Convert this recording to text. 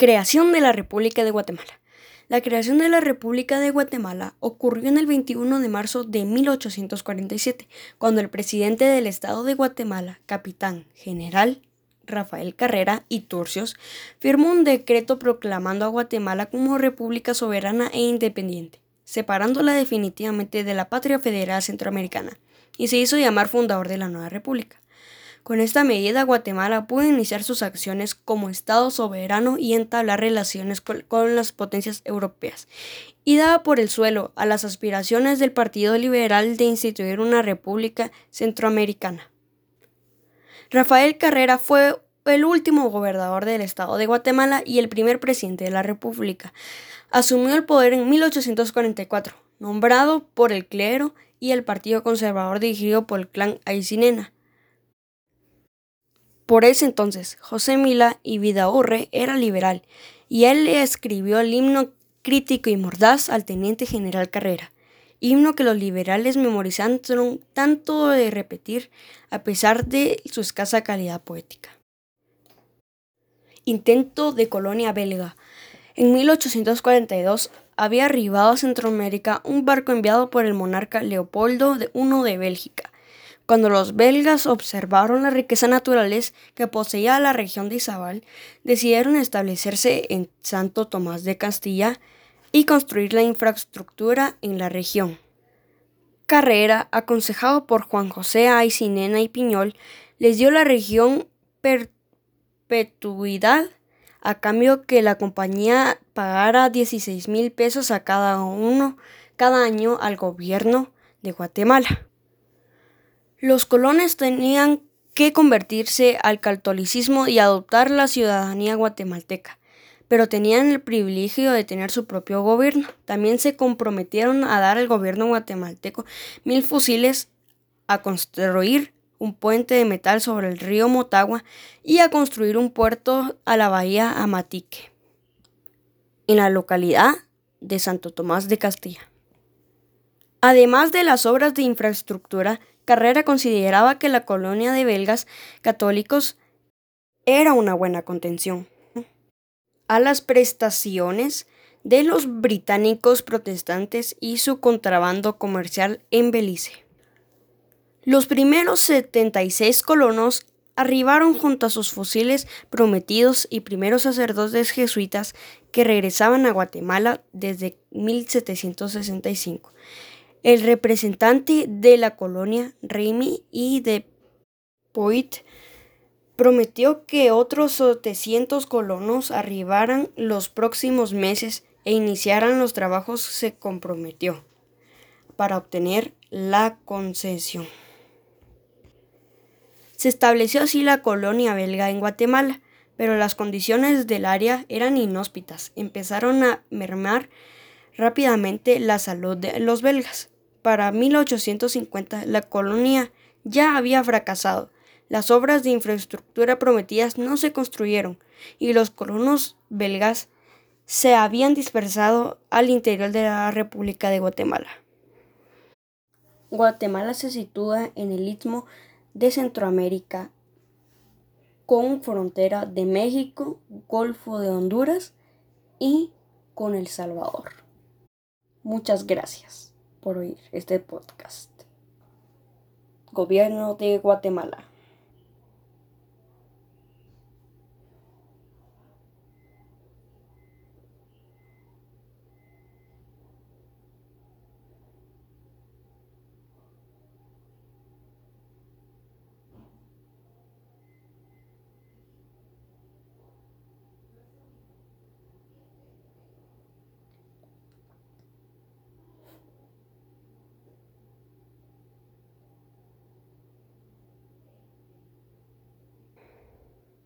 Creación de la República de Guatemala. La creación de la República de Guatemala ocurrió en el 21 de marzo de 1847, cuando el presidente del Estado de Guatemala, capitán general Rafael Carrera y Turcios, firmó un decreto proclamando a Guatemala como república soberana e independiente, separándola definitivamente de la patria federal centroamericana, y se hizo llamar fundador de la nueva república. Con esta medida, Guatemala pudo iniciar sus acciones como Estado soberano y entablar relaciones con, las potencias europeas, y daba por el suelo a las aspiraciones del Partido Liberal de instituir una república centroamericana. Rafael Carrera fue el último gobernador del Estado de Guatemala y el primer presidente de la República. Asumió el poder en 1844, nombrado por el clero y el Partido Conservador dirigido por el clan Aycinena. Por ese entonces, José Mila y Vidaurre era liberal, y él le escribió el himno crítico y mordaz al teniente general Carrera, himno que los liberales memorizaron tanto de repetir a pesar de su escasa calidad poética. Intento de colonia belga. En 1842 había arribado a Centroamérica un barco enviado por el monarca Leopoldo I de Bélgica cuando los belgas observaron las riquezas naturales que poseía la región de Izabal, decidieron establecerse en Santo Tomás de Castilla y construir la infraestructura en la región. Carrera, aconsejado por Juan José Aycinena y Piñol, les dio la región perpetuidad a cambio que la compañía pagara 16 mil pesos a cada uno cada año al gobierno de Guatemala. Los colones tenían que convertirse al catolicismo y adoptar la ciudadanía guatemalteca, pero tenían el privilegio de tener su propio gobierno. También se comprometieron a dar al gobierno guatemalteco mil fusiles, a construir un puente de metal sobre el río Motagua y a construir un puerto a la bahía Amatique, en la localidad de Santo Tomás de Castilla. Además de las obras de infraestructura, Carrera consideraba que la colonia de belgas católicos era una buena contención a las prestaciones de los británicos protestantes y su contrabando comercial en Belice. Los primeros 76 colonos arribaron junto a sus fusiles prometidos y primeros sacerdotes jesuitas que regresaban a Guatemala desde 1765 el representante de la colonia, Remy y de Poit, prometió que otros 700 colonos arribaran los próximos meses e iniciaran los trabajos se comprometió para obtener la concesión. Se estableció así la colonia belga en Guatemala, pero las condiciones del área eran inhóspitas. Empezaron a mermar rápidamente la salud de los belgas. Para 1850 la colonia ya había fracasado. Las obras de infraestructura prometidas no se construyeron y los colonos belgas se habían dispersado al interior de la República de Guatemala. Guatemala se sitúa en el istmo de Centroamérica con frontera de México, Golfo de Honduras y con El Salvador. Muchas gracias por oír este podcast. Gobierno de Guatemala.